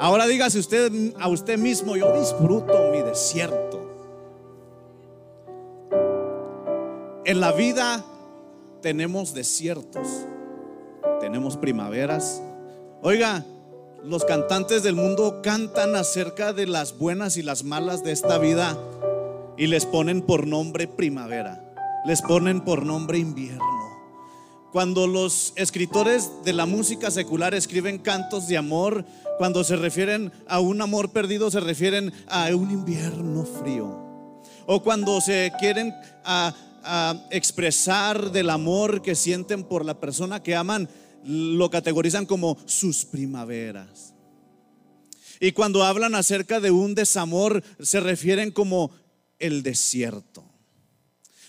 Ahora dígase usted a usted mismo, yo disfruto mi desierto. En la vida tenemos desiertos, tenemos primaveras. Oiga, los cantantes del mundo cantan acerca de las buenas y las malas de esta vida y les ponen por nombre primavera, les ponen por nombre invierno. Cuando los escritores de la música secular escriben cantos de amor, cuando se refieren a un amor perdido, se refieren a un invierno frío. O cuando se quieren a, expresar del amor que sienten por la persona que aman, lo categorizan como sus primaveras. Y cuando hablan acerca de un desamor, se refieren como el desierto.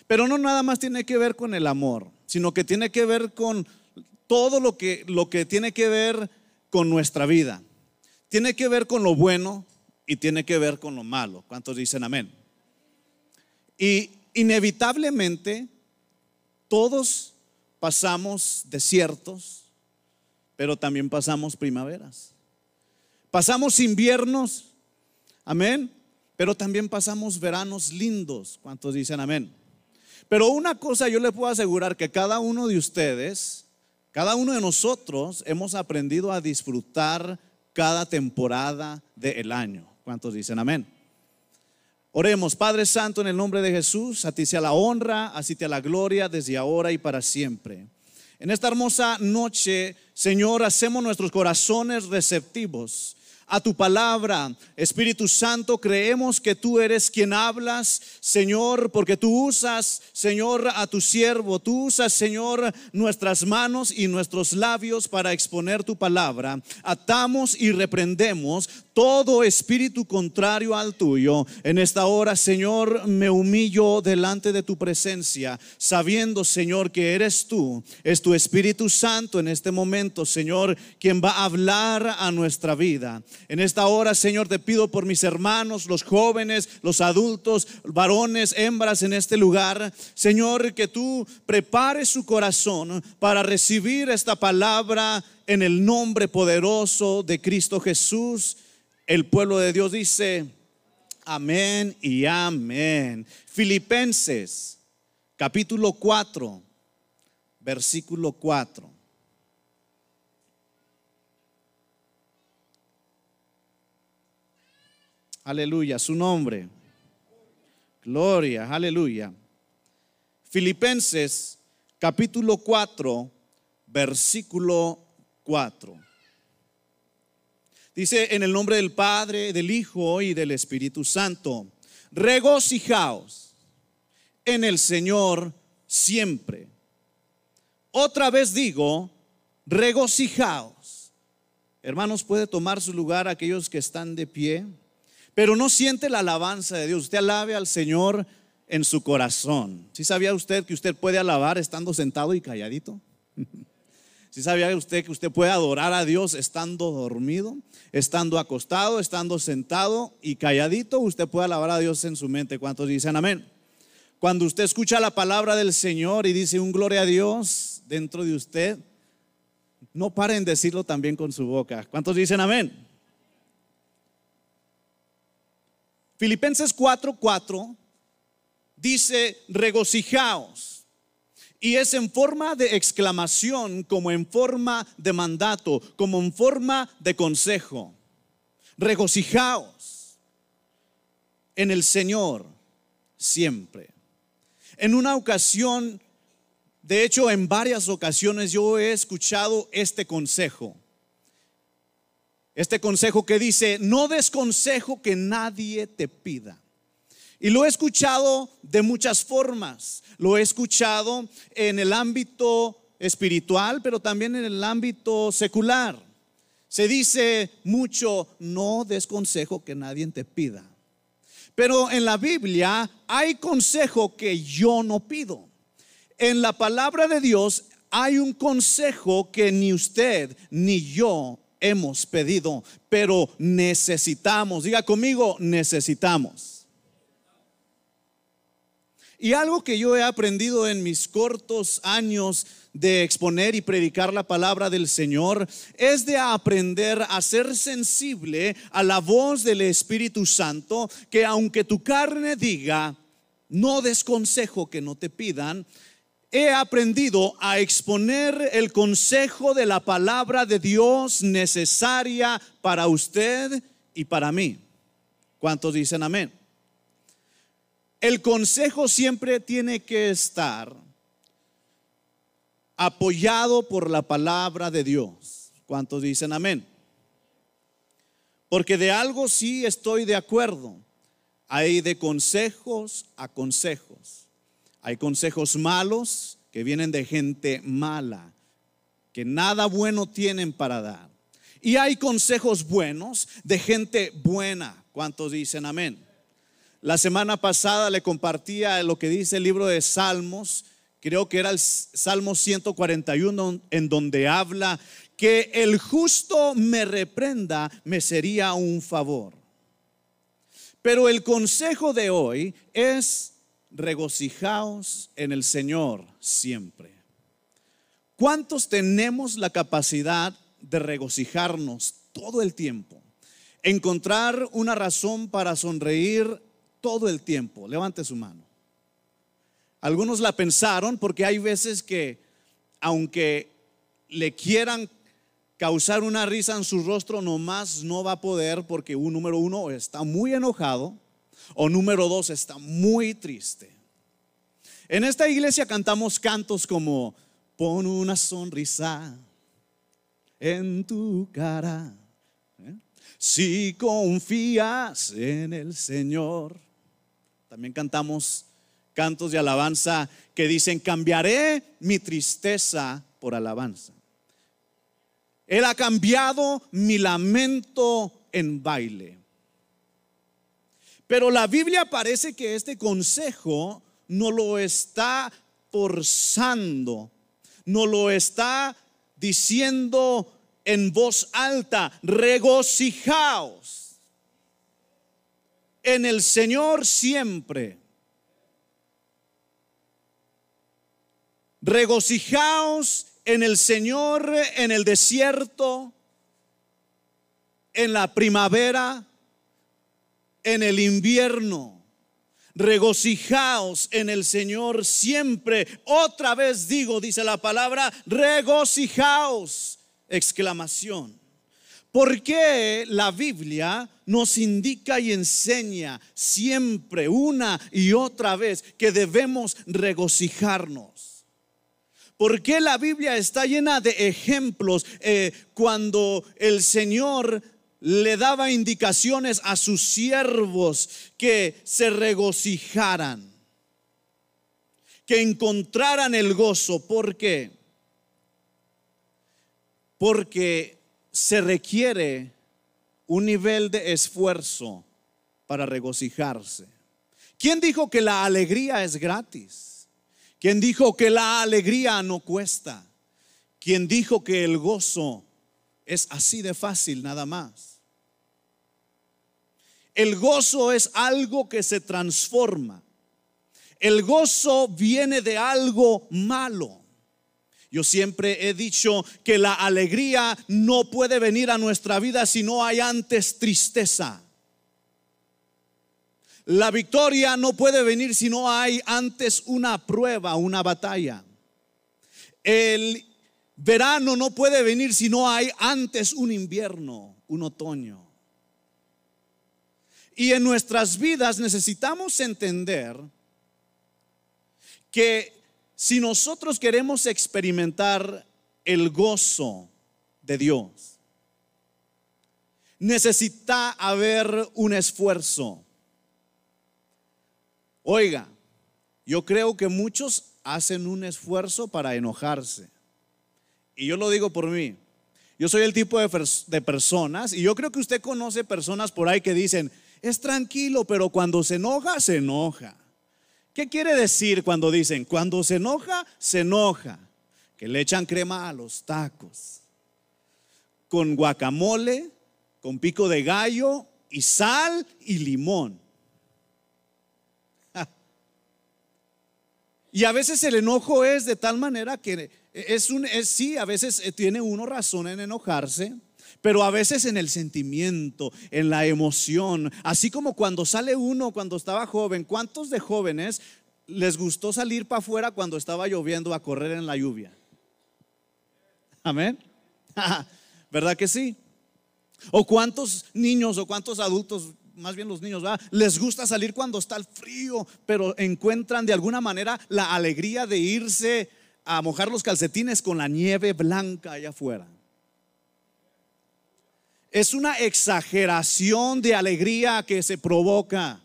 Pero no nada más tiene que ver con el amor, sino que tiene que ver con todo lo que, lo que tiene que ver con nuestra vida. Tiene que ver con lo bueno y tiene que ver con lo malo. ¿Cuántos dicen amén? Y inevitablemente todos pasamos desiertos, pero también pasamos primaveras. Pasamos inviernos, amén, pero también pasamos veranos lindos. ¿Cuántos dicen amén? Pero una cosa yo le puedo asegurar que cada uno de ustedes, cada uno de nosotros hemos aprendido a disfrutar cada temporada del año. ¿Cuántos dicen amén? Oremos, Padre Santo, en el nombre de Jesús, a ti sea la honra, a ti sea la gloria desde ahora y para siempre. En esta hermosa noche, Señor, hacemos nuestros corazones receptivos a tu palabra. Espíritu Santo, creemos que tú eres quien hablas, Señor, porque tú usas, Señor, a tu siervo. Tú usas, Señor, nuestras manos y nuestros labios para exponer tu palabra. Atamos y reprendemos todo espíritu contrario al tuyo. En esta hora, Señor, me humillo delante de tu presencia, sabiendo, Señor, que eres tú, es tu Espíritu Santo en este momento, Señor, quien va a hablar a nuestra vida. En esta hora, Señor, te pido por mis hermanos, los jóvenes, los adultos, varones, hembras en este lugar, Señor, que tú prepares su corazón para recibir esta palabra en el nombre poderoso de Cristo Jesús. El pueblo de Dios dice, amén y amén. Filipenses, capítulo 4, versículo 4. Aleluya, su nombre. Gloria, aleluya. Filipenses capítulo 4, versículo 4. Dice en el nombre del Padre, del Hijo y del Espíritu Santo, regocijaos en el Señor siempre. Otra vez digo, regocijaos. Hermanos, puede tomar su lugar aquellos que están de pie, pero no siente la alabanza de Dios. Usted alabe al Señor en su corazón. ¿Sí sabía usted que usted puede alabar estando sentado y calladito? Si sabía usted que usted puede adorar a Dios estando dormido, estando acostado, estando sentado y calladito, usted puede alabar a Dios en su mente. ¿Cuántos dicen amén? Cuando usted escucha la palabra del Señor y dice un gloria a Dios dentro de usted, no paren de decirlo también con su boca. ¿Cuántos dicen amén? Filipenses 4:4 dice, regocijaos y es en forma de exclamación, como en forma de mandato, como en forma de consejo. Regocijaos en el Señor siempre. En una ocasión, de hecho en varias ocasiones yo he escuchado este consejo. Este consejo que dice, no des consejo que nadie te pida. Y lo he escuchado de muchas formas. Lo he escuchado en el ámbito espiritual, pero también en el ámbito secular. Se dice mucho, no des consejo que nadie te pida. Pero en la Biblia hay consejo que yo no pido. En la palabra de Dios hay un consejo que ni usted ni yo hemos pedido, pero necesitamos. Diga conmigo, necesitamos. Y algo que yo he aprendido en mis cortos años de exponer y predicar la palabra del Señor es de aprender a ser sensible a la voz del Espíritu Santo, que aunque tu carne diga, no des consejo que no te pidan, he aprendido a exponer el consejo de la palabra de Dios necesaria para usted y para mí. ¿Cuántos dicen amén? El consejo siempre tiene que estar apoyado por la palabra de Dios. ¿Cuántos dicen amén? Porque de algo sí estoy de acuerdo. Hay de consejos a consejos. Hay consejos malos que vienen de gente mala, que nada bueno tienen para dar. Y hay consejos buenos de gente buena. ¿Cuántos dicen amén? La semana pasada le compartía lo que dice el libro de Salmos, creo que era el Salmo 141, en donde habla que el justo me reprenda, me sería un favor. Pero el consejo de hoy es regocijaos en el Señor siempre. ¿Cuántos tenemos la capacidad de regocijarnos todo el tiempo? Encontrar una razón para sonreír todo el tiempo. Levante su mano. Algunos la pensaron porque hay veces que, aunque le quieran causar una risa en su rostro, nomás no va a poder porque un número uno está muy enojado o número dos está muy triste. En esta iglesia cantamos cantos como pon una sonrisa en tu cara. ¿eh? Si confías en el Señor. También cantamos cantos de alabanza que dicen, cambiaré mi tristeza por alabanza. Él ha cambiado mi lamento en baile. Pero la Biblia parece que este consejo no lo está forzando, no lo está diciendo en voz alta, regocijaos en el Señor siempre. Regocijaos en el Señor en el desierto, en la primavera, en el invierno. Regocijaos en el Señor siempre. Otra vez digo, dice la palabra, regocijaos. Exclamación. ¿Por qué la Biblia nos indica y enseña siempre, una y otra vez, que debemos regocijarnos? ¿Por qué la Biblia está llena de ejemplos eh, cuando el Señor le daba indicaciones a sus siervos que se regocijaran, que encontraran el gozo? ¿Por qué? Porque se requiere un nivel de esfuerzo para regocijarse. ¿Quién dijo que la alegría es gratis? ¿Quién dijo que la alegría no cuesta? ¿Quién dijo que el gozo es así de fácil nada más? El gozo es algo que se transforma. El gozo viene de algo malo. Yo siempre he dicho que la alegría no puede venir a nuestra vida si no hay antes tristeza. La victoria no puede venir si no hay antes una prueba, una batalla. El verano no puede venir si no hay antes un invierno, un otoño. Y en nuestras vidas necesitamos entender que si nosotros queremos experimentar el gozo de Dios, necesita haber un esfuerzo. Oiga, yo creo que muchos hacen un esfuerzo para enojarse. Y yo lo digo por mí. Yo soy el tipo de, personas, y yo creo que usted conoce personas por ahí que dicen, es tranquilo, pero cuando se enoja, se enoja. ¿Qué quiere decir cuando dicen, cuando se enoja, se enoja? Que le echan crema a los tacos, con guacamole, con pico de gallo y sal y limón. Y a veces el enojo es de tal manera que es un, es, sí, a veces eh, tiene uno razón en enojarse, pero a veces en el sentimiento, en la emoción, así como cuando sale uno cuando estaba joven, ¿cuántos de jóvenes les gustó salir para afuera cuando estaba lloviendo a correr en la lluvia? Amén. ¿Verdad que sí? ¿O cuántos niños o cuántos adultos, más bien los niños, les gusta salir cuando está el frío, pero encuentran de alguna manera la alegría de irse a mojar los calcetines con la nieve blanca allá afuera? Es una exageración de alegría que se provoca.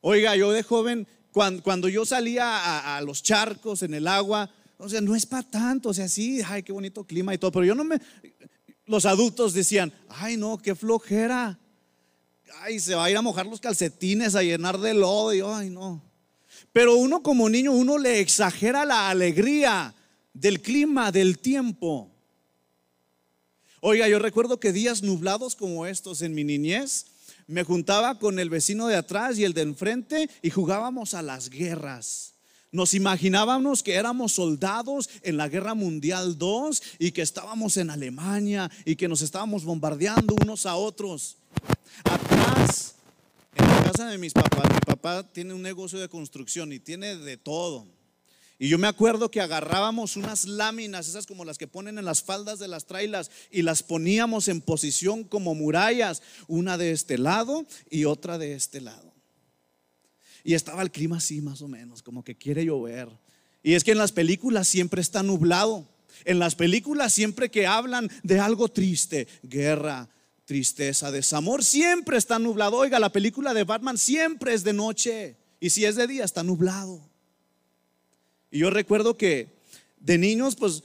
Oiga, yo de joven, cuando, yo salía a, los charcos en el agua, o sea, no es para tanto, o sea, sí, ay, qué bonito clima y todo, pero yo no me, los adultos decían, ay, no, qué flojera, ay, se va a ir a mojar los calcetines, a llenar de lodo, ay, no. Pero uno como niño, uno le exagera la alegría del clima, del tiempo. Oiga, yo recuerdo que días nublados como estos en mi niñez, me juntaba con el vecino de atrás y el de enfrente y jugábamos a las guerras. Nos imaginábamos que éramos soldados en la Guerra Mundial II y que estábamos en Alemania y que nos estábamos bombardeando unos a otros. Atrás, en la casa de mis papás, mi papá tiene un negocio de construcción y tiene de todo. Y yo me acuerdo que agarrábamos unas láminas, esas como las que ponen en las faldas de las trailas, y las poníamos en posición como murallas, una de este lado y otra de este lado. Y estaba el clima así más o menos, como que quiere llover. Y es que en las películas siempre está nublado. En las películas siempre que hablan de algo triste, guerra, tristeza, desamor, siempre está nublado. Oiga, la película de Batman siempre es de noche. Y si es de día, está nublado. Y yo recuerdo que de niños, pues,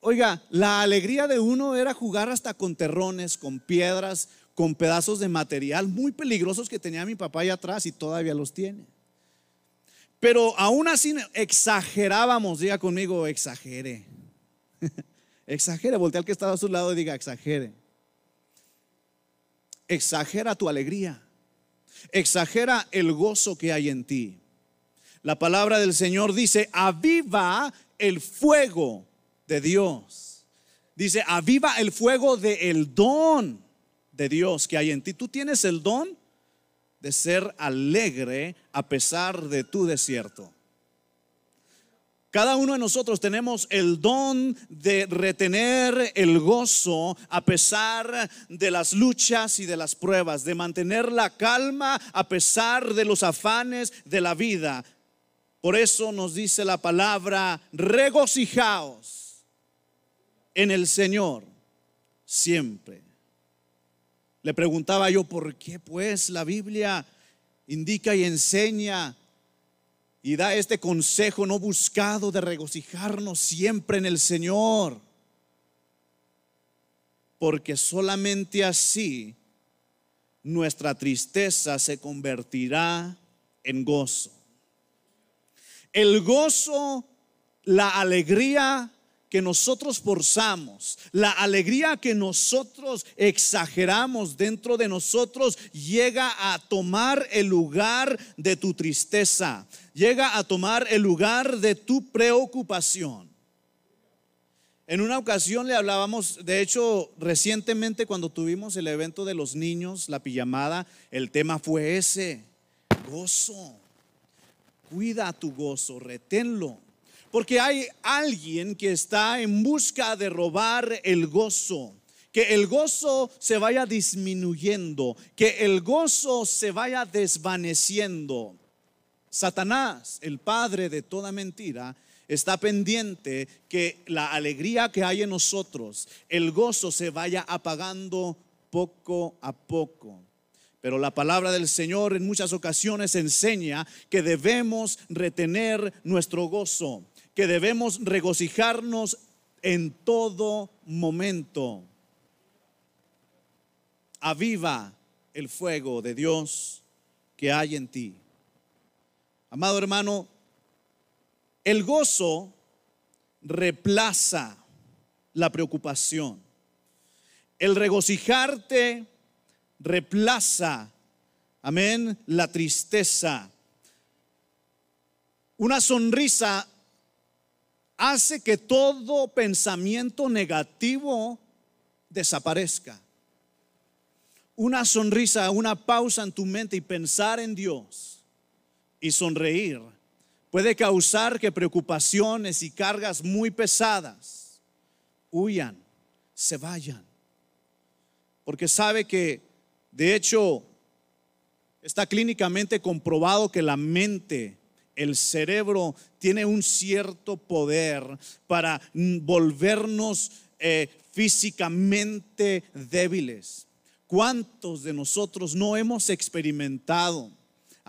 oiga, la alegría de uno era jugar hasta con terrones, con piedras, con pedazos de material muy peligrosos que tenía mi papá allá atrás y todavía los tiene. Pero aún así exagerábamos, diga conmigo, exagere. exagere, voltea al que estaba a su lado y diga, exagere. Exagera tu alegría. Exagera el gozo que hay en ti. La palabra del Señor dice, aviva el fuego de Dios. Dice, aviva el fuego del el don de Dios que hay en ti. Tú tienes el don de ser alegre a pesar de tu desierto. Cada uno de nosotros tenemos el don de retener el gozo a pesar de las luchas y de las pruebas, de mantener la calma a pesar de los afanes de la vida. Por eso nos dice la palabra, regocijaos en el Señor siempre. Le preguntaba yo, ¿por qué pues la Biblia indica y enseña y da este consejo no buscado de regocijarnos siempre en el Señor? Porque solamente así nuestra tristeza se convertirá en gozo. El gozo, la alegría que nosotros forzamos, la alegría que nosotros exageramos dentro de nosotros, llega a tomar el lugar de tu tristeza, llega a tomar el lugar de tu preocupación. En una ocasión le hablábamos, de hecho, recientemente cuando tuvimos el evento de los niños, la pijamada, el tema fue ese, gozo. Cuida tu gozo, reténlo. Porque hay alguien que está en busca de robar el gozo. Que el gozo se vaya disminuyendo, que el gozo se vaya desvaneciendo. Satanás, el padre de toda mentira, está pendiente que la alegría que hay en nosotros, el gozo se vaya apagando poco a poco. Pero la palabra del Señor en muchas ocasiones enseña que debemos retener nuestro gozo, que debemos regocijarnos en todo momento. Aviva el fuego de Dios que hay en ti. Amado hermano, el gozo reemplaza la preocupación. El regocijarte reemplaza, amén, la tristeza. Una sonrisa hace que todo pensamiento negativo desaparezca. Una sonrisa, una pausa en tu mente y pensar en Dios y sonreír puede causar que preocupaciones y cargas muy pesadas huyan, se vayan. Porque sabe que, de hecho, está clínicamente comprobado que la mente, el cerebro, tiene un cierto poder para volvernos eh, físicamente débiles. ¿Cuántos de nosotros no hemos experimentado?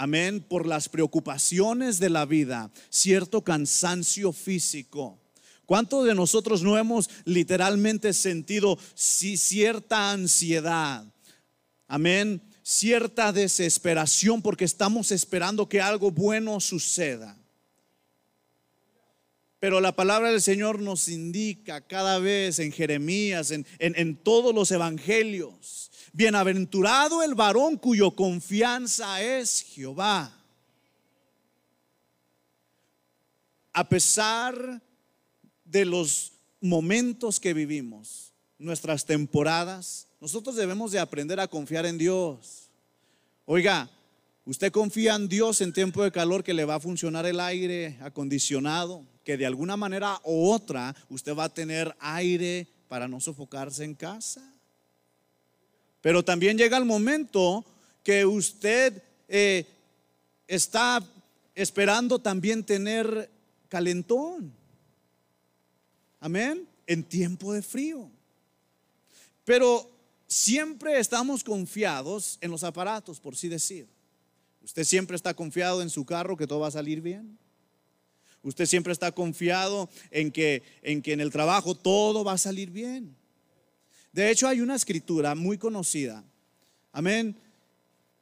amén, por las preocupaciones de la vida, cierto cansancio físico. ¿Cuántos de nosotros no hemos literalmente sentido cierta ansiedad? Amén, cierta desesperación porque estamos esperando que algo bueno suceda. Pero la palabra del Señor nos indica cada vez en Jeremías, en, en todos los evangelios, Bienaventurado el varón cuyo confianza es Jehová. A pesar de los momentos que vivimos, nuestras temporadas, nosotros debemos de aprender a confiar en Dios. Oiga, usted confía en Dios en tiempo de calor que le va a funcionar el aire acondicionado, que de alguna manera u otra usted va a tener aire para no sofocarse en casa. Pero también llega el momento que usted eh, está esperando también tener calentón. Amén. En tiempo de frío. Pero siempre estamos confiados en los aparatos, por sí decir. Usted siempre está confiado en su carro que todo va a salir bien. Usted siempre está confiado en que en que en el trabajo todo va a salir bien. De hecho, hay una escritura muy conocida, amén,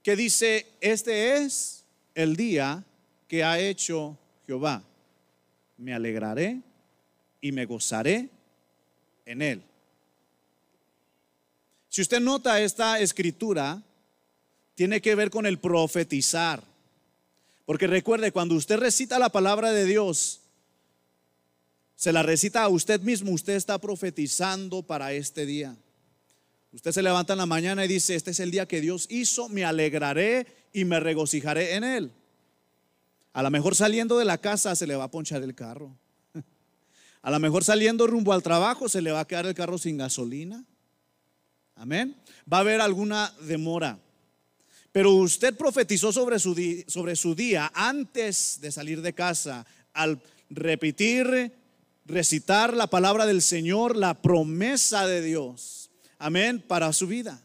que dice, este es el día que ha hecho Jehová. Me alegraré y me gozaré en él. Si usted nota esta escritura, tiene que ver con el profetizar. Porque recuerde, cuando usted recita la palabra de Dios, se la recita a usted mismo, usted está profetizando para este día. Usted se levanta en la mañana y dice, este es el día que Dios hizo, me alegraré y me regocijaré en él. A lo mejor saliendo de la casa se le va a ponchar el carro. A lo mejor saliendo rumbo al trabajo se le va a quedar el carro sin gasolina. Amén. Va a haber alguna demora. Pero usted profetizó sobre su, sobre su día antes de salir de casa al repetir recitar la palabra del Señor, la promesa de Dios. Amén, para su vida.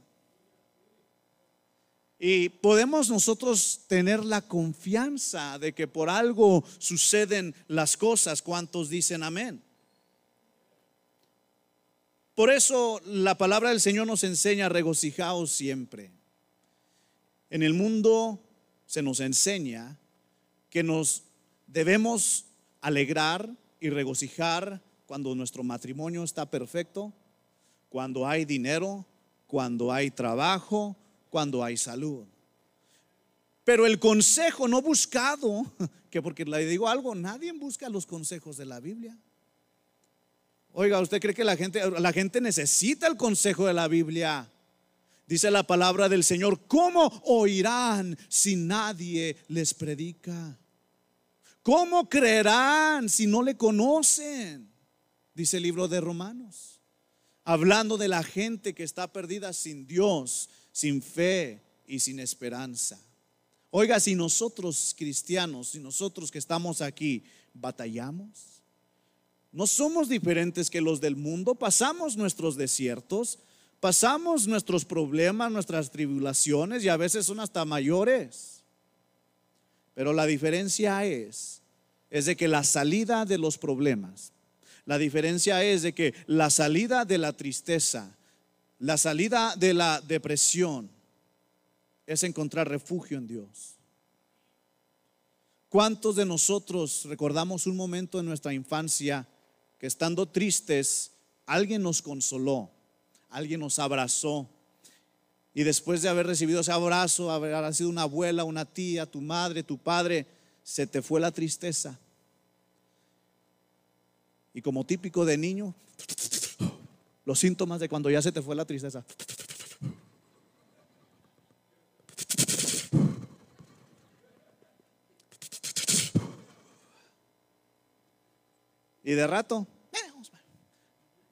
Y podemos nosotros tener la confianza de que por algo suceden las cosas. ¿Cuántos dicen amén? Por eso la palabra del Señor nos enseña regocijaos siempre. En el mundo se nos enseña que nos debemos alegrar y regocijar cuando nuestro matrimonio está perfecto, cuando hay dinero, cuando hay trabajo, cuando hay salud. Pero el consejo no buscado, que porque le digo algo, nadie busca los consejos de la Biblia. Oiga, ¿usted cree que la gente, la gente necesita el consejo de la Biblia? Dice la palabra del Señor, ¿cómo oirán si nadie les predica? ¿Cómo creerán si no le conocen? Dice el libro de Romanos. Hablando de la gente que está perdida sin Dios, sin fe y sin esperanza. Oiga, si nosotros cristianos, si nosotros que estamos aquí, batallamos, no somos diferentes que los del mundo, pasamos nuestros desiertos, pasamos nuestros problemas, nuestras tribulaciones y a veces son hasta mayores. Pero la diferencia es, es de que la salida de los problemas, la diferencia es de que la salida de la tristeza, la salida de la depresión, es encontrar refugio en Dios. ¿Cuántos de nosotros recordamos un momento en nuestra infancia estando tristes, alguien nos consoló, alguien nos abrazó, y después de haber recibido ese abrazo, haber sido una abuela, una tía, tu madre, tu padre, se te fue la tristeza. Y como típico de niño, los síntomas de cuando ya se te fue la tristeza. Y de rato,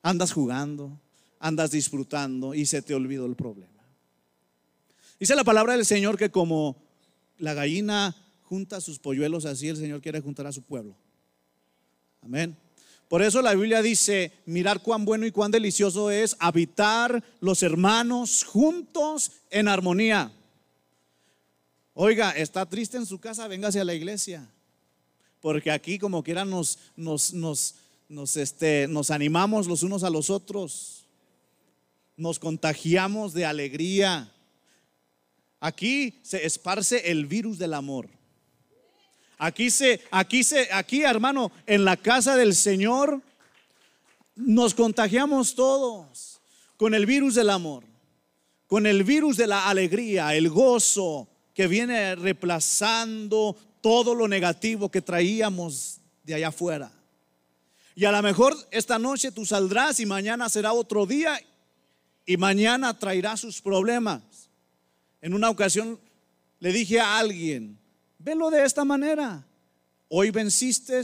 andas jugando, andas disfrutando y se te olvidó el problema. Dice la palabra del Señor que como la gallina junta sus polluelos, así el Señor quiere juntar a su pueblo. Amén. Por eso la Biblia dice, mirar cuán bueno y cuán delicioso es habitar los hermanos juntos en armonía. Oiga, está triste en su casa, véngase a la iglesia porque aquí como quiera nos, nos, nos, nos, este, nos animamos los unos a los otros, nos contagiamos de alegría. Aquí se esparce el virus del amor. Aquí se, aquí se, aquí hermano, en la casa del Señor nos contagiamos todos con el virus del amor, con el virus de la alegría, el gozo que viene reemplazando todo lo negativo que traíamos de allá afuera. Y a lo mejor esta noche tú saldrás y mañana será otro día y mañana traerá sus problemas. En una ocasión le dije a alguien, velo de esta manera. Hoy venciste,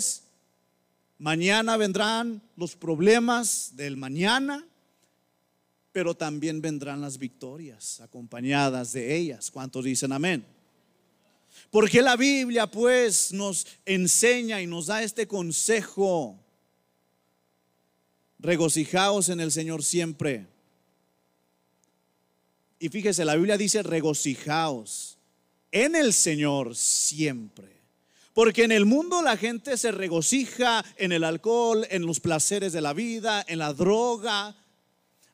mañana vendrán los problemas del mañana, pero también vendrán las victorias acompañadas de ellas. ¿Cuántos dicen amén? Porque la Biblia pues nos enseña y nos da este consejo. Regocijaos en el Señor siempre. Y fíjese, la Biblia dice regocijaos en el Señor siempre. Porque en el mundo la gente se regocija en el alcohol, en los placeres de la vida, en la droga,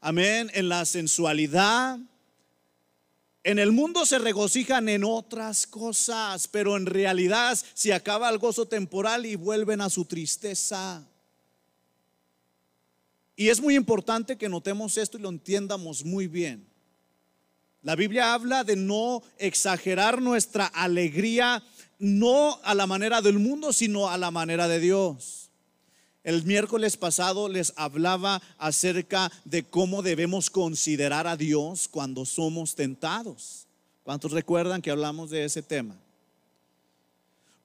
amén, en la sensualidad. En el mundo se regocijan en otras cosas, pero en realidad se acaba el gozo temporal y vuelven a su tristeza. Y es muy importante que notemos esto y lo entiendamos muy bien. La Biblia habla de no exagerar nuestra alegría, no a la manera del mundo, sino a la manera de Dios. El miércoles pasado les hablaba acerca de cómo debemos considerar a Dios cuando somos tentados. ¿Cuántos recuerdan que hablamos de ese tema?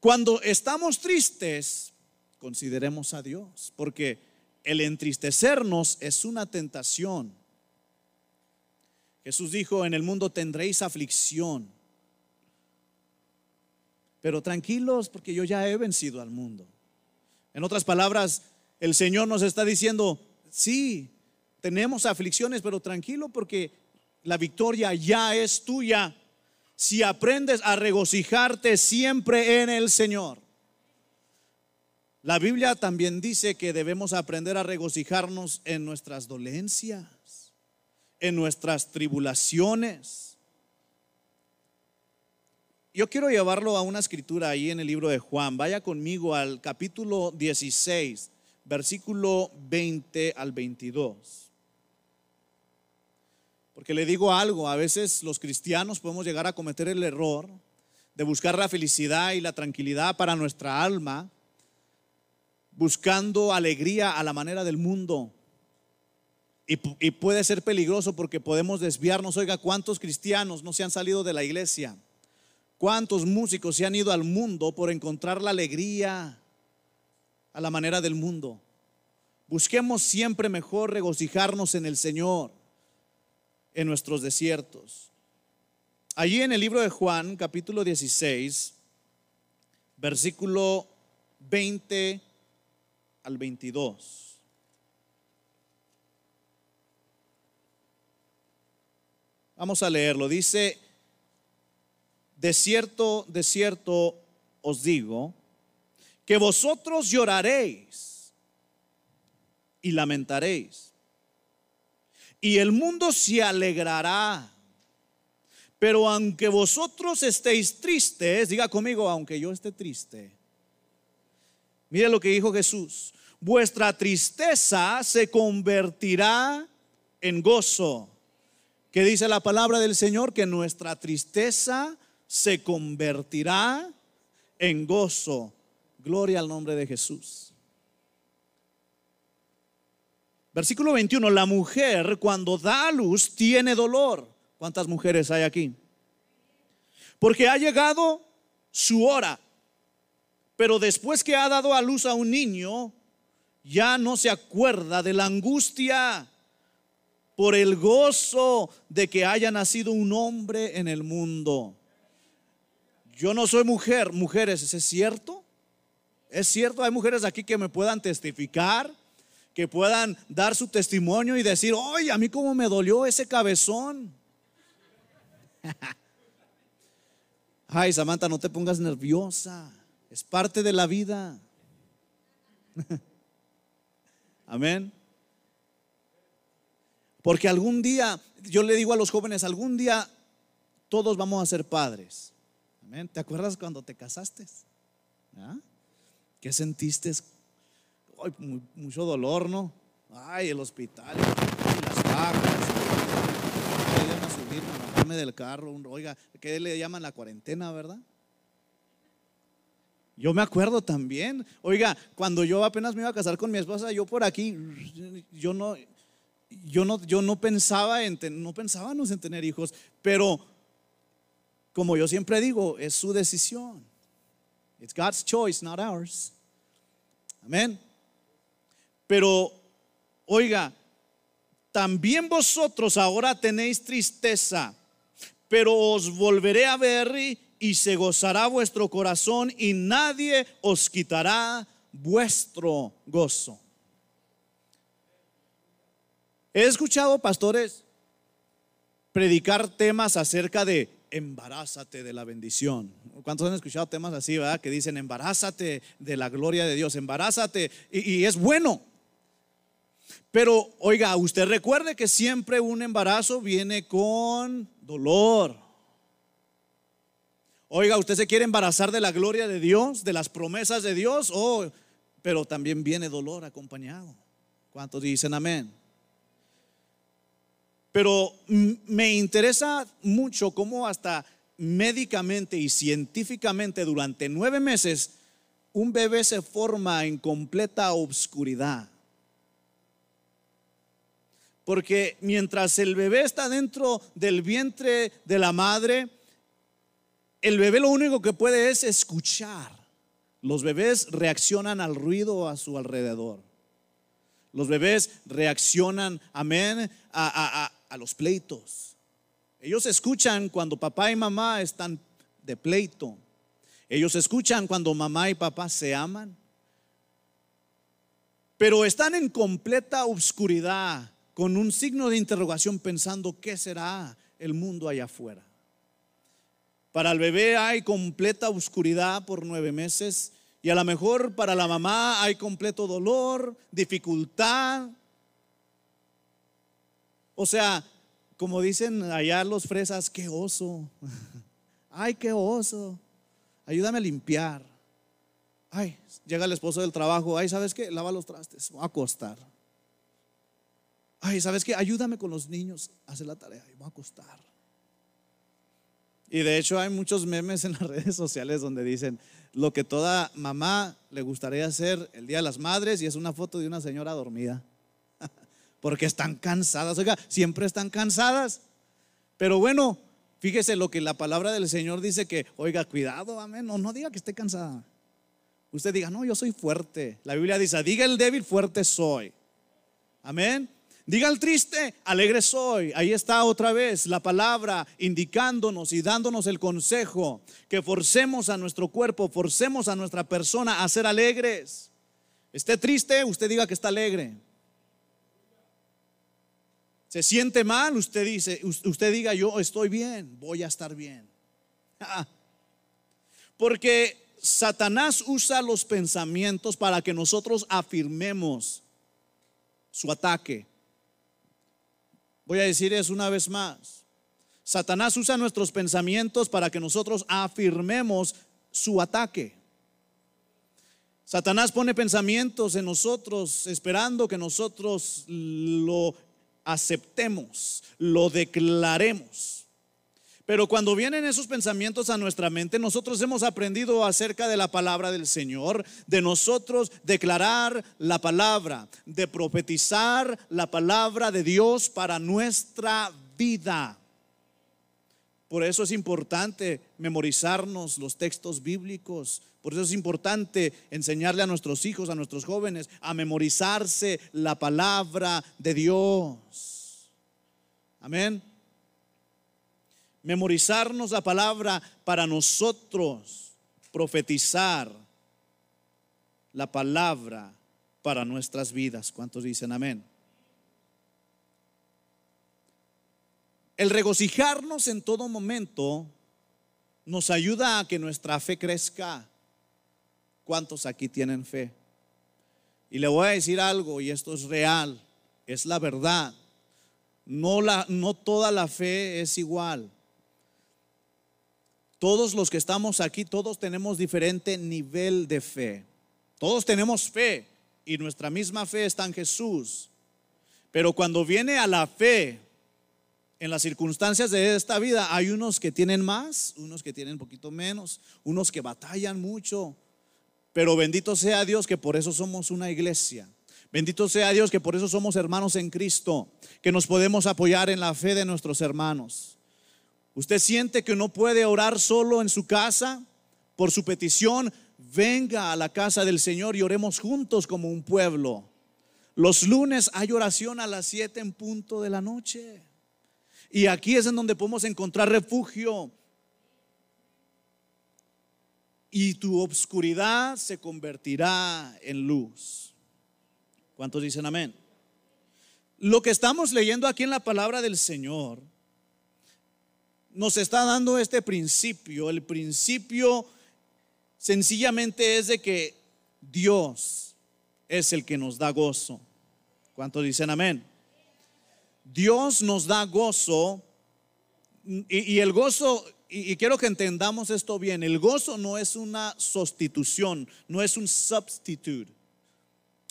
Cuando estamos tristes, consideremos a Dios, porque el entristecernos es una tentación. Jesús dijo, en el mundo tendréis aflicción, pero tranquilos porque yo ya he vencido al mundo. En otras palabras, el Señor nos está diciendo, sí, tenemos aflicciones, pero tranquilo porque la victoria ya es tuya. Si aprendes a regocijarte siempre en el Señor. La Biblia también dice que debemos aprender a regocijarnos en nuestras dolencias, en nuestras tribulaciones yo quiero llevarlo a una escritura ahí en el libro de Juan. Vaya conmigo al capítulo 16, versículo 20 al 22. Porque le digo algo, a veces los cristianos podemos llegar a cometer el error de buscar la felicidad y la tranquilidad para nuestra alma, buscando alegría a la manera del mundo. Y, puede ser peligroso porque podemos desviarnos. Oiga, ¿cuántos cristianos no se han salido de la iglesia? ¿Cuántos músicos se han ido al mundo por encontrar la alegría a la manera del mundo? Busquemos siempre mejor regocijarnos en el Señor en nuestros desiertos. Allí en el libro de Juan, capítulo 16, versículo 20 al 22. Vamos a leerlo. Dice, de cierto, de cierto os digo, que vosotros lloraréis y lamentaréis, y el mundo se alegrará. Pero aunque vosotros estéis tristes, diga conmigo, aunque yo esté triste, mire lo que dijo Jesús, vuestra tristeza se convertirá en gozo. Que dice la palabra del Señor que nuestra tristeza se convertirá en gozo. Gloria al nombre de Jesús. Versículo 21, la mujer cuando da a luz tiene dolor. ¿Cuántas mujeres hay aquí? Porque ha llegado su hora. Pero después que ha dado a luz a un niño, ya no se acuerda de la angustia por el gozo de que haya nacido un hombre en el mundo. Yo no soy mujer, mujeres, ¿es cierto? ¿Es cierto? Hay mujeres aquí que me puedan testificar, que puedan dar su testimonio y decir, oye, a mí cómo me dolió ese cabezón. Ay, Samantha, no te pongas nerviosa. Es parte de la vida. Amén. Porque algún día, yo le digo a los jóvenes, algún día todos vamos a ser padres. Amén. ¿Te acuerdas cuando te casaste? ¿Ah? ¿Qué sentiste? mucho dolor, ¿no? Ay, el hospital, las vacas. a subir, a bajarme del carro. Oiga, ¿qué le llaman la cuarentena, verdad? Yo me acuerdo también, oiga, cuando yo apenas me iba a casar con mi esposa, yo por aquí, yo no, yo no, yo no pensaba en, no pensábamos en tener hijos, pero como yo siempre digo, es su decisión. It's God's choice, not ours. Amén. Pero, oiga, también vosotros ahora tenéis tristeza, pero os volveré a ver y y se gozará vuestro corazón y nadie os quitará vuestro gozo. He escuchado pastores predicar temas acerca de embarázate de la bendición. ¿Cuántos han escuchado temas así, verdad? Que dicen embarázate de la gloria de Dios, embarázate y, y es bueno. Pero oiga, usted recuerde que siempre un embarazo viene con dolor Oiga, usted se quiere embarazar de la gloria de Dios, de las promesas de Dios, oh, pero también viene dolor acompañado. ¿Cuántos dicen amén? Pero me interesa mucho cómo hasta médicamente y científicamente durante nueve meses un bebé se forma en completa obscuridad. Porque mientras el bebé está dentro del vientre de la madre, el bebé lo único que puede es escuchar. Los bebés reaccionan al ruido a su alrededor. Los bebés reaccionan, amén, a, los pleitos. Ellos escuchan cuando papá y mamá están de pleito. Ellos escuchan cuando mamá y papá se aman. Pero están en completa oscuridad, con un signo de interrogación pensando qué será el mundo allá afuera. Para el bebé hay completa oscuridad por nueve meses y a lo mejor para la mamá hay completo dolor, dificultad. O sea, como dicen allá los fresas, qué oso. Ay, qué oso. Ayúdame a limpiar. Ay, llega el esposo del trabajo. Ay, ¿sabes qué? Lava los trastes. Voy a acostar. Ay, ¿sabes qué? Ayúdame con los niños. Hace la tarea. Voy a acostar. Y de hecho hay muchos memes en las redes sociales donde dicen lo que toda mamá le gustaría hacer el Día de las Madres y es una foto de una señora dormida. Porque están cansadas, oiga, siempre están cansadas. Pero bueno, fíjese lo que la palabra del Señor dice que, oiga, cuidado, amén, no, no diga que esté cansada. Usted diga, no, yo soy fuerte. La Biblia dice, diga el débil, fuerte soy. Amén. Diga al triste, alegre soy. Ahí está otra vez la palabra indicándonos y dándonos el consejo que forcemos a nuestro cuerpo, forcemos a nuestra persona a ser alegres. Esté triste, usted diga que está alegre. Se siente mal, usted dice, usted diga yo estoy bien, voy a estar bien. Porque Satanás usa los pensamientos para que nosotros afirmemos su ataque. Voy a decir eso una vez más. Satanás usa nuestros pensamientos para que nosotros afirmemos su ataque. Satanás pone pensamientos en nosotros esperando que nosotros lo aceptemos, lo declaremos. Pero cuando vienen esos pensamientos a nuestra mente, nosotros hemos aprendido acerca de la palabra del Señor, de nosotros declarar la palabra, de profetizar la palabra de Dios para nuestra vida. Por eso es importante memorizarnos los textos bíblicos. Por eso es importante enseñarle a nuestros hijos, a nuestros jóvenes, a memorizarse la palabra de Dios. Amén memorizarnos la palabra para nosotros profetizar la palabra para nuestras vidas. ¿Cuántos dicen amén? El regocijarnos en todo momento nos ayuda a que nuestra fe crezca. ¿Cuántos aquí tienen fe? Y le voy a decir algo, y esto es real, es la verdad. No, la, no toda la fe es igual. Todos los que estamos aquí, todos tenemos diferente nivel de fe. Todos tenemos fe y nuestra misma fe está en Jesús. Pero cuando viene a la fe, en las circunstancias de esta vida, hay unos que tienen más, unos que tienen poquito menos, unos que batallan mucho. Pero bendito sea Dios que por eso somos una iglesia. Bendito sea Dios que por eso somos hermanos en Cristo, que nos podemos apoyar en la fe de nuestros hermanos. Usted siente que no puede orar solo en su casa por su petición, venga a la casa del Señor y oremos juntos como un pueblo. Los lunes hay oración a las 7 en punto de la noche. Y aquí es en donde podemos encontrar refugio. Y tu obscuridad se convertirá en luz. ¿Cuántos dicen amén? Lo que estamos leyendo aquí en la palabra del Señor nos está dando este principio. El principio sencillamente es de que Dios es el que nos da gozo. ¿Cuántos dicen amén? Dios nos da gozo y, el gozo, y, y, quiero que entendamos esto bien, el gozo no es una sustitución, no es un substitute.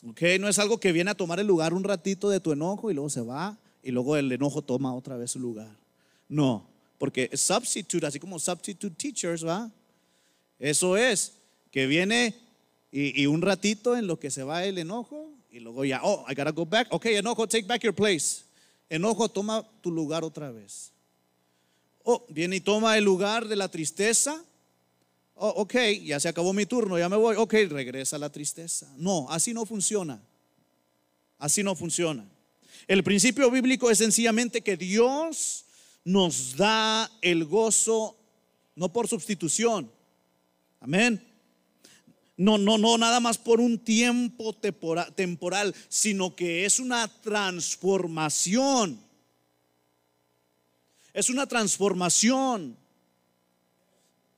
¿Ok? No es algo que viene a tomar el lugar un ratito de tu enojo y luego se va y luego el enojo toma otra vez su lugar. No, porque substitute, así como substitute teachers, ¿va? Eso es, que viene y, un ratito en lo que se va el enojo y luego ya, oh, I gotta go back. Ok, enojo, take back your place. Enojo, toma tu lugar otra vez. Oh, viene y toma el lugar de la tristeza. Oh, ok, ya se acabó mi turno, ya me voy. Ok, regresa la tristeza. No, así no funciona. Así no funciona. El principio bíblico es sencillamente que Dios nos da el gozo, no por sustitución. Amén. No, no, no, nada más por un tiempo temporal, sino que es una transformación. Es una transformación.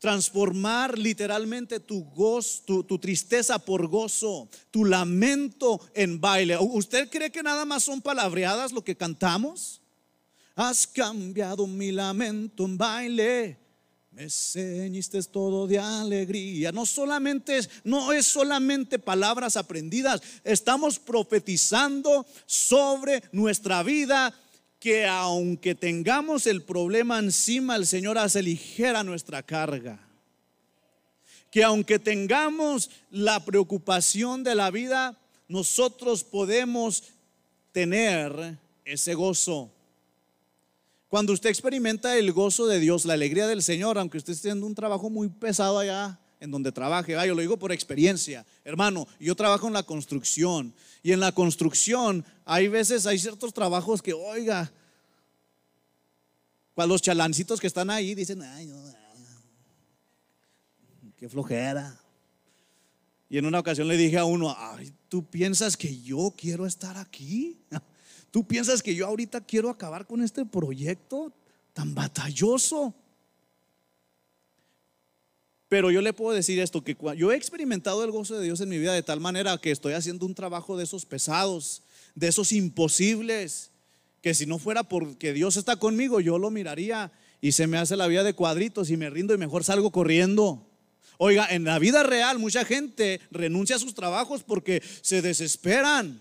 Transformar literalmente tu gozo, tu, tu, tristeza por gozo, tu lamento en baile. ¿Usted cree que nada más son palabreadas lo que cantamos? Has cambiado mi lamento en baile. Me ceñiste todo de alegría. No solamente no es solamente palabras aprendidas, estamos profetizando sobre nuestra vida que aunque tengamos el problema encima, el Señor hace ligera nuestra carga. Que aunque tengamos la preocupación de la vida, nosotros podemos tener ese gozo. Cuando usted experimenta el gozo de Dios, la alegría del Señor, aunque usted esté haciendo un trabajo muy pesado allá en donde trabaje, yo lo digo por experiencia, hermano, yo trabajo en la construcción y en la construcción hay veces, hay ciertos trabajos que, oiga, cuando los chalancitos que están ahí dicen, ay, no, qué flojera. Y en una ocasión le dije a uno, ay, ¿tú piensas que yo quiero estar aquí? ¿Tú piensas que yo ahorita quiero acabar con este proyecto tan batalloso? Pero yo le puedo decir esto, que yo he experimentado el gozo de Dios en mi vida de tal manera que estoy haciendo un trabajo de esos pesados, de esos imposibles, que si no fuera porque Dios está conmigo, yo lo miraría y se me hace la vida de cuadritos y me rindo y mejor salgo corriendo. Oiga, en la vida real mucha gente renuncia a sus trabajos porque se desesperan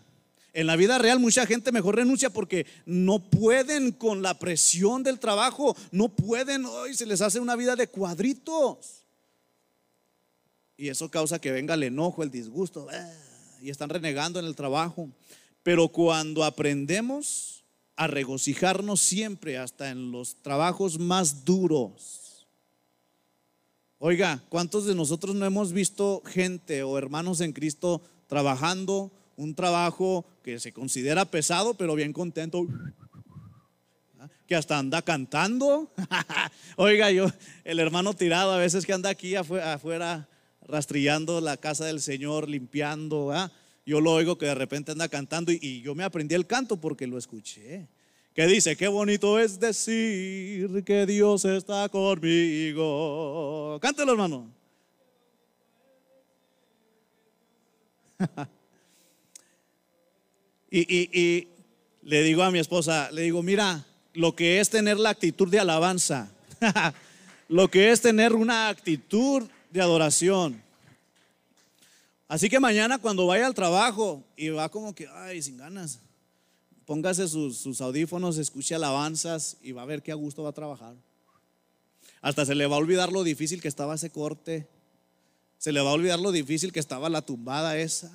En la vida real mucha gente mejor renuncia porque no pueden con la presión del trabajo, no pueden, hoy se les hace una vida de cuadritos. Y eso causa que venga el enojo, el disgusto, ah, y están renegando en el trabajo. Pero cuando aprendemos a regocijarnos siempre, hasta en los trabajos más duros. Oiga, ¿cuántos de nosotros no hemos visto gente o hermanos en Cristo trabajando un trabajo que se considera pesado, pero bien contento? Que hasta anda cantando. Oiga, yo, el hermano tirado a veces que anda aquí afuera, rastrillando la casa del Señor, limpiando, yo lo oigo que de repente anda cantando y, yo me aprendí el canto porque lo escuché. Que dice, qué bonito es decir que Dios está conmigo. Cántelo, hermano. y, le digo a mi esposa, le digo, mira, lo que es tener la actitud de alabanza, lo que es tener una actitud de adoración. Así que mañana cuando vaya al trabajo y va como que, ay, sin ganas, póngase sus, audífonos, escuche alabanzas y va a ver qué a gusto va a trabajar. Hasta se le va a olvidar lo difícil que estaba ese corte. Se le va a olvidar lo difícil que estaba la tumbada esa.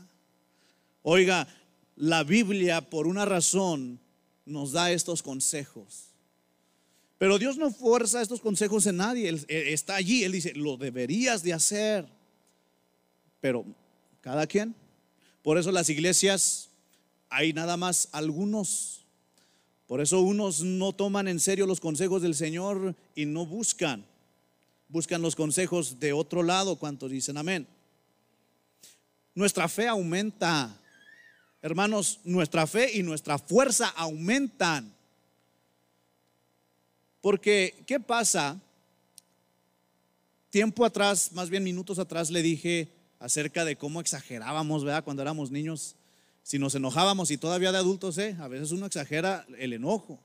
Oiga, la Biblia por una razón nos da estos consejos. Pero Dios no fuerza estos consejos en nadie. Él, está allí. Él dice, lo deberías de hacer. Pero cada quien. Por eso las iglesias hay nada más algunos. Por eso unos no toman en serio los consejos del Señor y no buscan. Buscan los consejos de otro lado. ¿Cuántos dicen amén? Nuestra fe aumenta. Hermanos, nuestra fe y nuestra fuerza aumentan. Porque, ¿qué pasa? Tiempo atrás, más bien minutos atrás, le dije acerca de cómo exagerábamos, ¿verdad? Cuando éramos niños, si nos enojábamos y todavía de adultos, ¿eh? A veces uno exagera el enojo.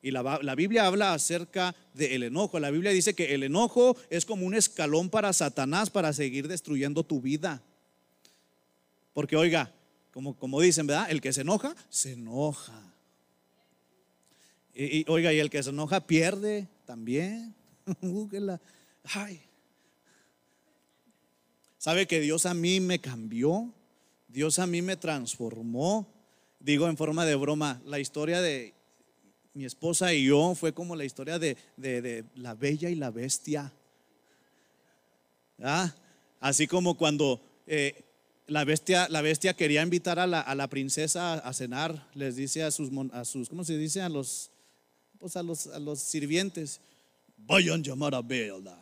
Y la, la Biblia habla acerca del enojo. La Biblia dice que el enojo es como un escalón para Satanás para seguir destruyendo tu vida. Porque oiga, como, como dicen, ¿verdad? El que se enoja, se enoja. Y, oiga, y el que se enoja pierde también. Ay, ¿Sabe que Dios a mí me cambió? Dios a mí me transformó. Digo en forma de broma, la historia de mi esposa y yo fue como la historia de, la bella y la bestia. ¿Ah? Así como cuando eh, la, bestia, la bestia quería invitar a la, princesa a cenar, les dice a sus, a sus, ¿cómo se dice? A los, pues a los, a los sirvientes, vayan a llamar a Bella,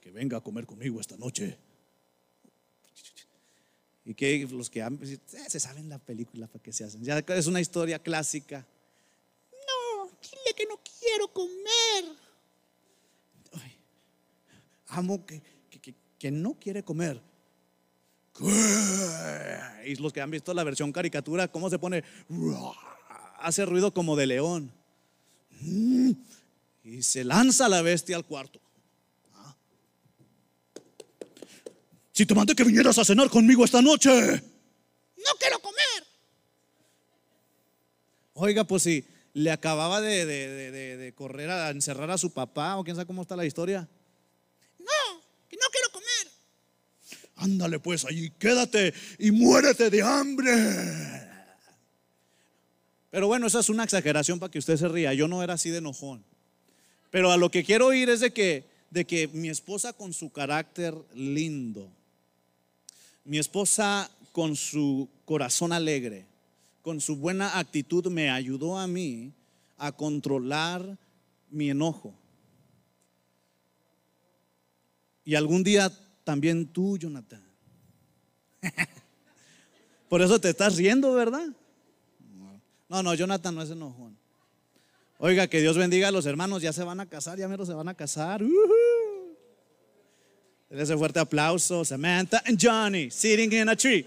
que venga a comer conmigo esta noche. Y que los que han, eh, se saben la película para que se hacen. Ya es una historia clásica. No, dile que no quiero comer. amo que, que, no quiere comer. Y los que han visto la versión caricatura, ¿cómo se pone? Hace ruido como de león. Y se lanza la bestia al cuarto. Si te mandé que vinieras a cenar conmigo esta noche. No quiero comer. Oiga, pues si le acababa de, correr a encerrar a su papá, o quién sabe cómo está la historia. No, que no quiero comer. Ándale pues allí, quédate y muérete de hambre. Pero bueno, esa es una exageración para que usted se ría. Yo no era así de enojón. Pero a lo que quiero ir es de que, de que mi esposa con su carácter lindo, mi esposa con su corazón alegre, con su buena actitud, me ayudó a mí a controlar mi enojo. Y algún día también tú, Jonathan. Por eso te estás riendo, ¿verdad? No, no, Jonathan no es enojón. Oiga, que Dios bendiga a los hermanos, ya se van a casar, ya menos se van a casar. Ese fuerte aplauso. Samantha and Johnny sitting in a tree.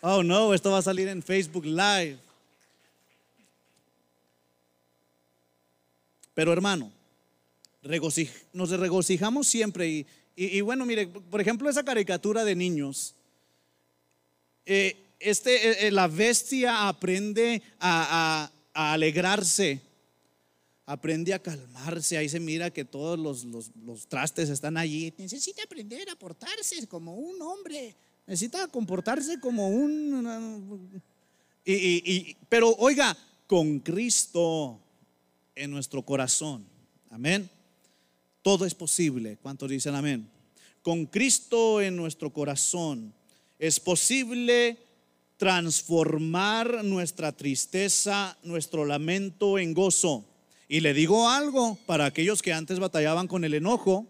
Oh no, esto va a salir en Facebook Live. Pero hermano, nos regocijamos siempre. Y, bueno, mire, por ejemplo, esa caricatura de niños. Eh, este, eh, eh, la bestia aprende a, alegrarse, aprende a calmarse. Ahí se mira que todos los, trastes están allí. Necesita aprender a portarse como un hombre. Necesita comportarse como un... y- y- y- pero oiga, con Cristo en nuestro corazón. Amén. Todo es posible. ¿Cuántos dicen amén? Con Cristo en nuestro corazón es posible transformar nuestra tristeza, nuestro lamento en gozo. Y le digo algo para aquellos que antes batallaban con el enojo.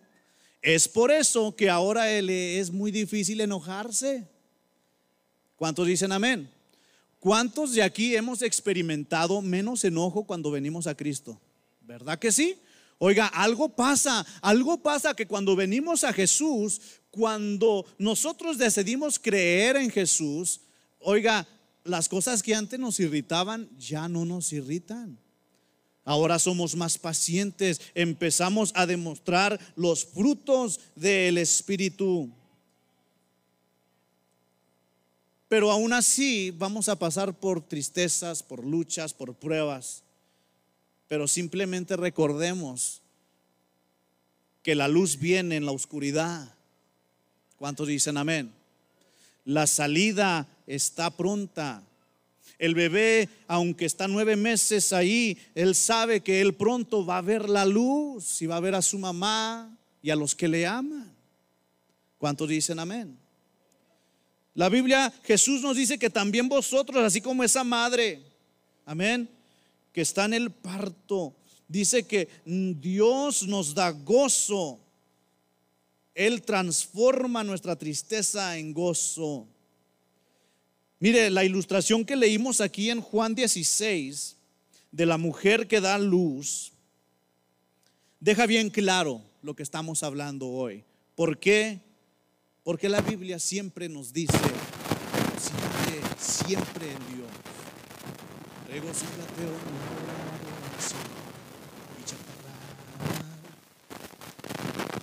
Es por eso que ahora es muy difícil enojarse. ¿Cuántos dicen amén? ¿Cuántos de aquí hemos experimentado menos enojo cuando venimos a Cristo? ¿Verdad que sí? Oiga, algo pasa, algo pasa que cuando venimos a Jesús, cuando nosotros decidimos creer en Jesús, oiga, las cosas que antes nos irritaban ya no nos irritan. Ahora somos más pacientes, empezamos a demostrar los frutos del Espíritu. Pero aún así vamos a pasar por tristezas, por luchas, por pruebas. Pero simplemente recordemos que la luz viene en la oscuridad. ¿Cuántos dicen amén? La salida está pronta. El bebé, aunque está nueve meses ahí, él sabe que él pronto va a ver la luz y va a ver a su mamá y a los que le aman. ¿Cuántos dicen amén? La Biblia, Jesús nos dice que también vosotros, así como esa madre, amén, que está en el parto, dice que Dios nos da gozo. Él transforma nuestra tristeza en gozo. Mire, la ilustración que leímos aquí en Juan 16 de la mujer que da luz deja bien claro lo que estamos hablando hoy. ¿Por qué? Porque la Biblia siempre nos dice, siempre, siempre en Dios. Regocíjate, oh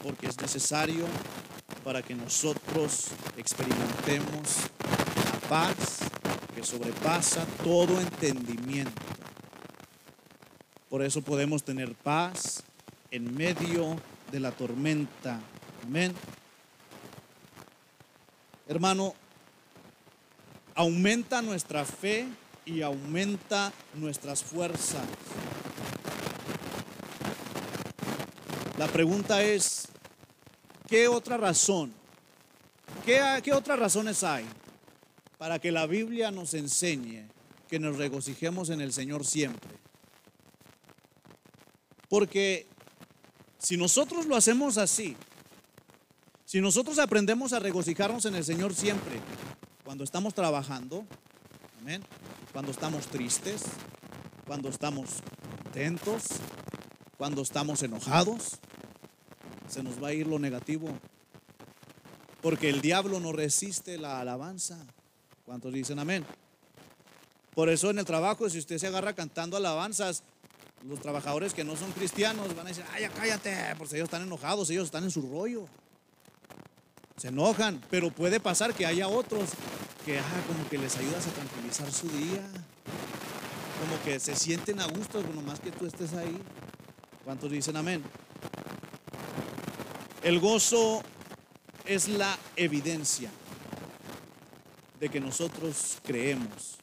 Porque es necesario para que nosotros experimentemos la paz que sobrepasa todo entendimiento. Por eso podemos tener paz en medio de la tormenta. Amén. Hermano, aumenta nuestra fe y aumenta nuestras fuerzas. La pregunta es, ¿qué otra razón? ¿Qué, qué otras razones hay para que la Biblia nos enseñe que nos regocijemos en el Señor siempre? Porque si nosotros lo hacemos así, si nosotros aprendemos a regocijarnos en el Señor siempre, cuando estamos trabajando, amén, cuando estamos tristes, cuando estamos contentos, cuando estamos enojados, se nos va a ir lo negativo. Porque el diablo no resiste la alabanza. ¿Cuántos dicen amén? Por eso en el trabajo, si usted se agarra cantando alabanzas, los trabajadores que no son cristianos van a decir, ay, cállate, porque ellos están enojados, ellos están en su rollo. Se enojan, pero puede pasar que haya otros que ah, como que les ayudas a tranquilizar su día, como que se sienten a gusto, bueno, más que tú estés ahí. ¿Cuántos dicen amén? El gozo es la evidencia de que nosotros creemos.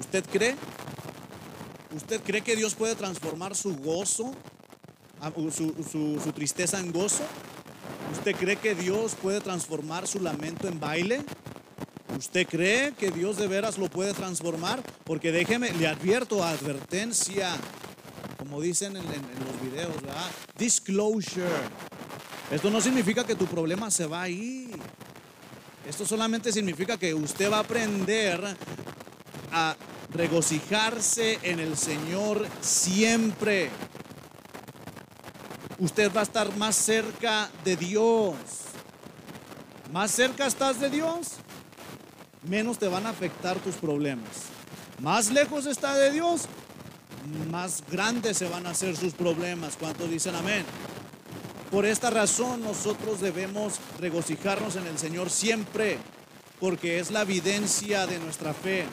¿Usted cree? ¿Usted cree que Dios puede transformar su gozo, su tristeza en gozo? ¿Usted cree que Dios puede transformar su lamento en baile? ¿Usted cree que Dios de veras lo puede transformar? Porque déjeme, le advierto, advertencia, como dicen en, los videos, ¿verdad? Disclosure. Esto no significa que tu problema se va a ir. Esto solamente significa que usted va a aprender a regocijarse en el Señor siempre. Usted va a estar más cerca de Dios. Más cerca estás de Dios, menos te van a afectar tus problemas. Más lejos está de Dios, más grandes se van a hacer sus problemas. ¿Cuántos dicen amén? Por esta razón nosotros debemos regocijarnos en el Señor siempre. porque es la evidencia de nuestra fe.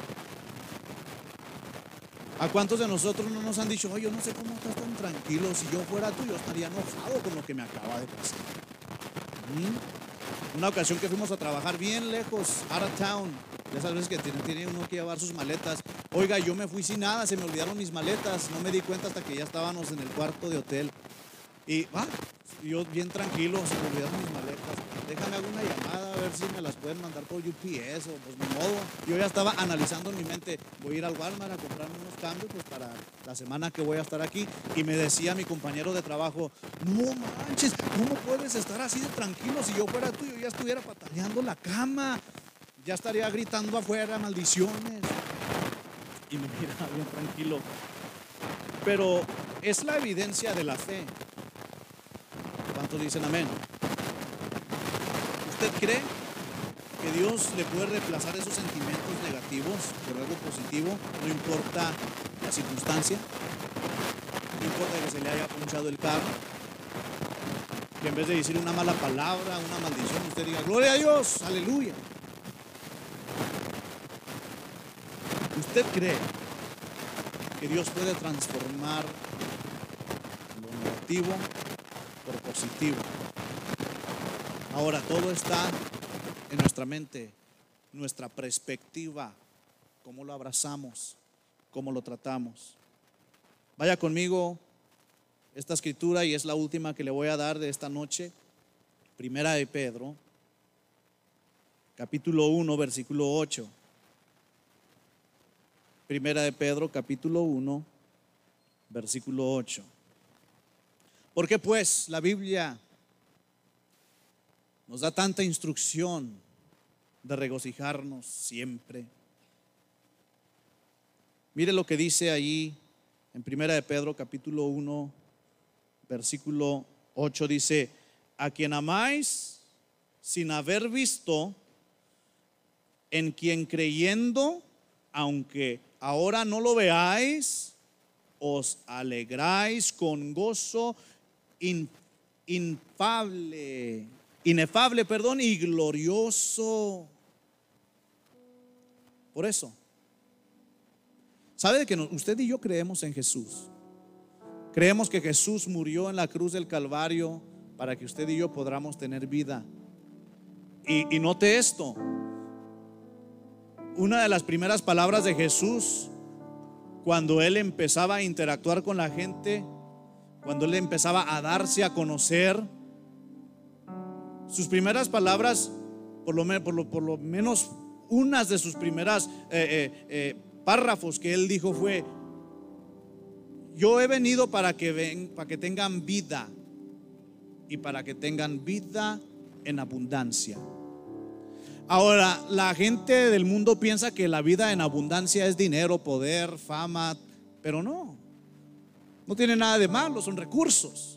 ¿A cuántos de nosotros no nos han dicho, oye, yo no sé cómo estás tan tranquilo? Si yo fuera tú, yo estaría enojado con lo que me acaba de pasar. ¿Mm? Una ocasión que fuimos a trabajar bien lejos, out of town, esas veces que tiene, tiene uno que llevar sus maletas. Oiga, yo me fui sin nada, se me olvidaron mis maletas, no me di cuenta hasta que ya estábamos en el cuarto de hotel. Y ah, yo bien tranquilo, se me olvidaron mis maletas. Déjame alguna llamada a ver si me las pueden mandar por UPS o pues ni modo. Yo ya estaba analizando en mi mente, voy a ir al Walmart a comprarme unos cambios pues para la semana que voy a estar aquí. Y me decía mi compañero de trabajo, no manches, ¿cómo puedes estar así de tranquilo? Si yo fuera tú, yo ya estuviera pataleando la cama. Ya estaría gritando afuera maldiciones. Y me mira bien tranquilo. Pero es la evidencia de la fe. ¿Cuántos dicen amén? ¿Usted cree que Dios le puede reemplazar esos sentimientos negativos por algo positivo? No importa la circunstancia. No importa que se le haya punchado el carro. Que en vez de decir una mala palabra, una maldición, usted diga, gloria a Dios, aleluya. ¿Usted cree que Dios puede transformar lo negativo por positivo? Ahora, todo está en nuestra mente, nuestra perspectiva, cómo lo abrazamos, cómo lo tratamos. Vaya conmigo esta escritura y es la última que le voy a dar de esta noche. Primera de Pedro, capítulo 1, versículo 8. Primera de Pedro, capítulo 1, versículo 8. Porque pues la Biblia nos da tanta instrucción de regocijarnos siempre. Mire lo que dice ahí en Primera de Pedro capítulo 1 versículo 8 dice, a quien amáis sin haber visto, en quien creyendo, aunque ahora no lo veáis, os alegráis con gozo infable, inefable, perdón, y glorioso. Por eso, ¿sabe que usted y yo creemos en Jesús? Creemos que Jesús murió en la cruz del Calvario para que usted y yo podamos tener vida. Y, y note esto, una de las primeras palabras de Jesús cuando él empezaba a interactuar con la gente, cuando él empezaba a darse a conocer, sus primeras palabras, por lo, por lo menos unas de sus primeras eh, eh, eh, párrafos que él dijo fue, yo he venido para que, ven, para que tengan vida y para que tengan vida en abundancia. Ahora, la gente del mundo piensa que la vida en abundancia es dinero, poder, fama, pero no. No tiene nada de malo, son recursos.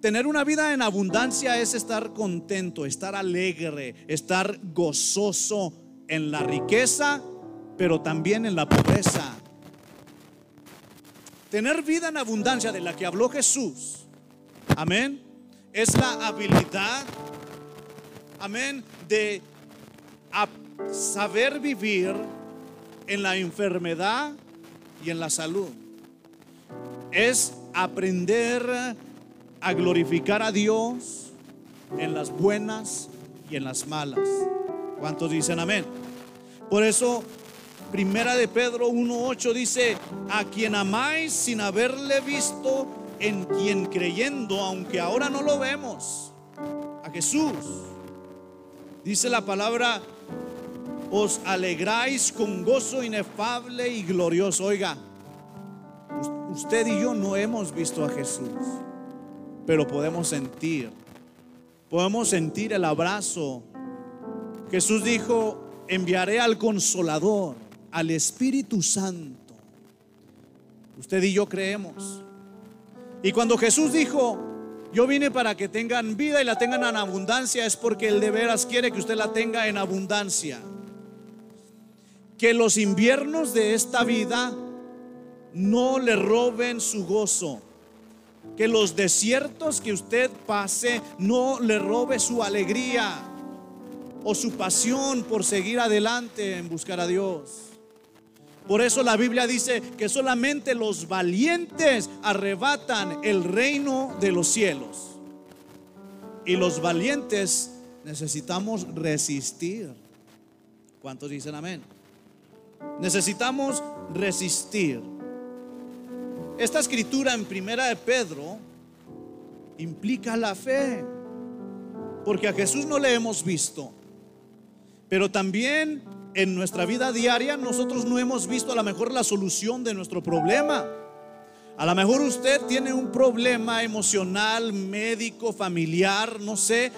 Tener una vida en abundancia es estar contento, estar alegre, estar gozoso en la riqueza, pero también en la pobreza. Tener vida en abundancia de la que habló Jesús, amén, es la habilidad amén, de saber vivir en la enfermedad y en la salud. Es aprender a glorificar a Dios en las buenas y en las malas. ¿Cuántos dicen amén? Por eso, Primera de Pedro 1.8 dice, a quien amáis sin haberle visto, en quien creyendo, aunque ahora no lo vemos, a Jesús Dice la palabra, os alegráis con gozo inefable y glorioso. Oiga, usted y yo no hemos visto a Jesús, pero podemos sentir, podemos sentir el abrazo. Jesús dijo, enviaré al consolador, al Espíritu Santo. Usted y yo creemos. Y cuando Jesús dijo, yo vine para que tengan vida y la tengan en abundancia. Es porque Él de veras quiere que usted la tenga en abundancia. Que los inviernos de esta vida no le roben su gozo. Que los desiertos que usted pase no le robe su alegría. o su pasión por seguir adelante en buscar a Dios. Por eso la Biblia dice que solamente los valientes arrebatan el reino de los cielos. Y los valientes necesitamos resistir. ¿Cuántos dicen amén? Necesitamos resistir. Esta escritura en primera de Pedro implica la fe. Porque a Jesús no le hemos visto. Pero también en nuestra vida diaria nosotros no hemos visto a lo mejor la solución de nuestro problema. A lo mejor usted tiene un problema emocional, médico, familiar, no sé.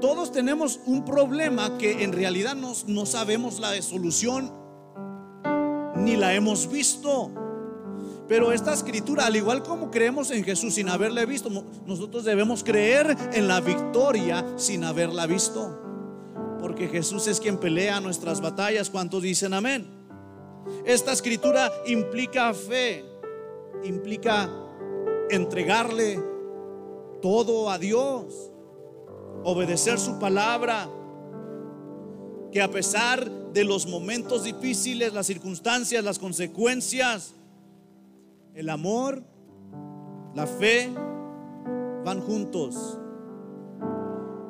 Todos tenemos un problema que en realidad no, no sabemos la solución ni la hemos visto. Pero esta escritura, al igual como creemos en Jesús sin haberle visto, nosotros debemos creer en la victoria sin haberla visto porque Jesús es quien pelea nuestras batallas. ¿Cuántos dicen amén? Esta escritura implica fe, implica entregarle todo a Dios, obedecer su palabra, que a pesar de los momentos difíciles, las circunstancias, las consecuencias, el amor, la fe van juntos.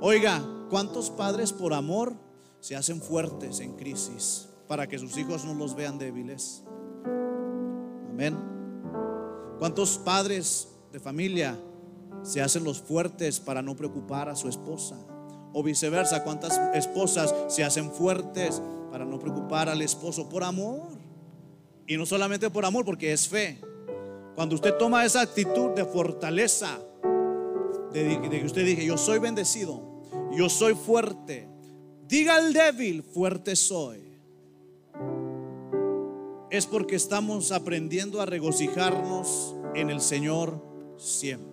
Oiga, ¿Cuántos padres por amor se hacen fuertes en crisis para que sus hijos no los vean débiles? Amén. ¿Cuántos padres de familia se hacen los fuertes para no preocupar a su esposa? O viceversa, ¿cuántas esposas se hacen fuertes para no preocupar al esposo por amor? Y no solamente por amor, porque es fe. Cuando usted toma esa actitud de fortaleza, de, que usted dije, yo soy bendecido, yo soy fuerte. Diga al débil, fuerte soy. Es porque estamos aprendiendo a regocijarnos en el Señor siempre.